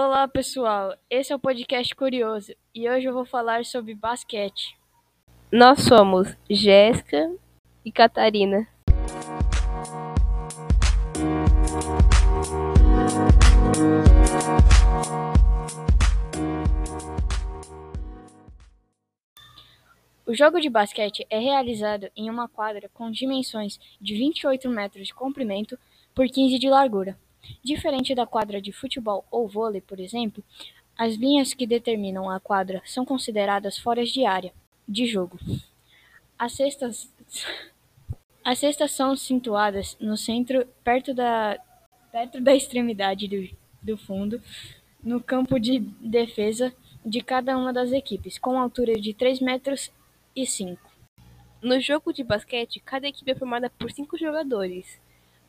Olá, pessoal. Esse é o podcast Curioso e hoje eu vou falar sobre basquete. Nós somos Jéssica e Catarina. O jogo de basquete é realizado em uma quadra com dimensões de 28 metros de comprimento por 15 de largura. Diferente da quadra de futebol ou vôlei, por exemplo, as linhas que determinam a quadra são consideradas fora de área de jogo. As cestas, as cestas são situadas no centro, perto da, perto da extremidade do, do fundo, no campo de defesa de cada uma das equipes, com altura de 3 metros e 5. No jogo de basquete, cada equipe é formada por cinco jogadores.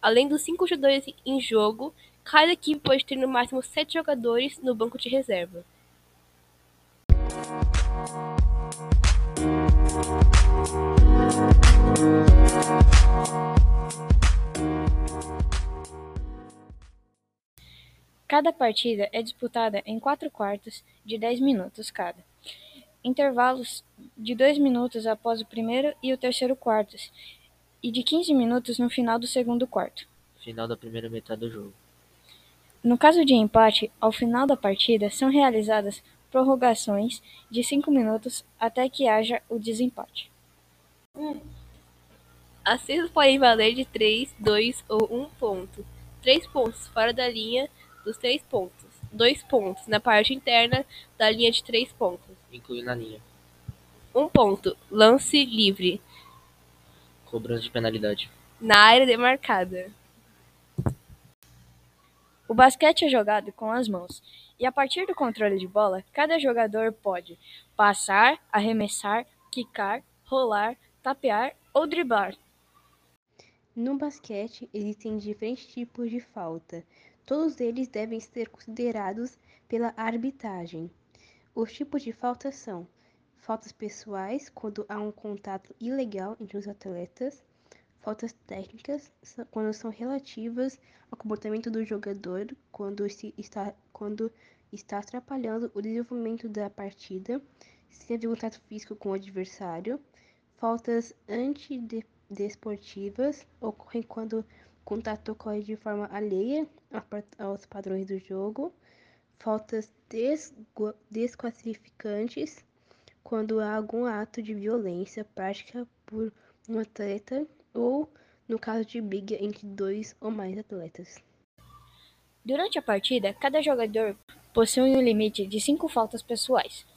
Além dos cinco jogadores em jogo, cada equipe pode ter no máximo sete jogadores no banco de reserva. Cada partida é disputada em quatro quartos de 10 minutos cada intervalos de dois minutos após o primeiro e o terceiro quartos, e de 15 minutos no final do segundo quarto. Final da primeira metade do jogo. No caso de empate, ao final da partida são realizadas prorrogações de 5 minutos até que haja o desempate. As cestas podem valer de 3, 2 ou 1 ponto. 3 pontos fora da linha dos 3 pontos. 2 pontos na parte interna da linha de 3 pontos. Incluindo a linha. Um ponto. Lance livre. Cobrança de penalidade. Na área demarcada. O basquete é jogado com as mãos, e a partir do controle de bola, cada jogador pode passar, arremessar, quicar, rolar, tapear ou driblar. No basquete, existem diferentes tipos de falta. Todos eles devem ser considerados pela arbitragem. Os tipos de faltas são faltas pessoais, quando há um contato ilegal entre os atletas, faltas técnicas, quando são relativas ao comportamento do jogador, quando está, quando está atrapalhando o desenvolvimento da partida, se havia contato físico com o adversário, faltas antidesportivas ocorrem quando contato ocorre de forma alheia aos padrões do jogo, faltas desqualificantes quando há algum ato de violência prática por um atleta ou no caso de briga entre dois ou mais atletas. Durante a partida, cada jogador possui um limite de cinco faltas pessoais.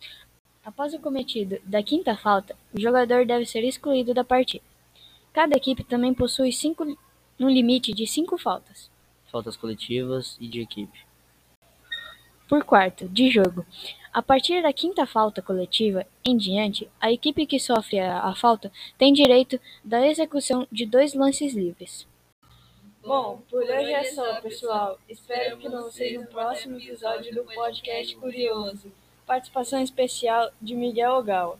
Após o cometido da quinta falta, o jogador deve ser excluído da partida. Cada equipe também possui cinco, um limite de cinco faltas. Faltas coletivas e de equipe por quarto de jogo. A partir da quinta falta coletiva em diante, a equipe que sofre a, falta tem direito da execução de dois lances livres. Bom, por hoje é só, pessoal. Espero que não seja o próximo episódio do podcast Curioso. Participação especial de Miguel Ogawa.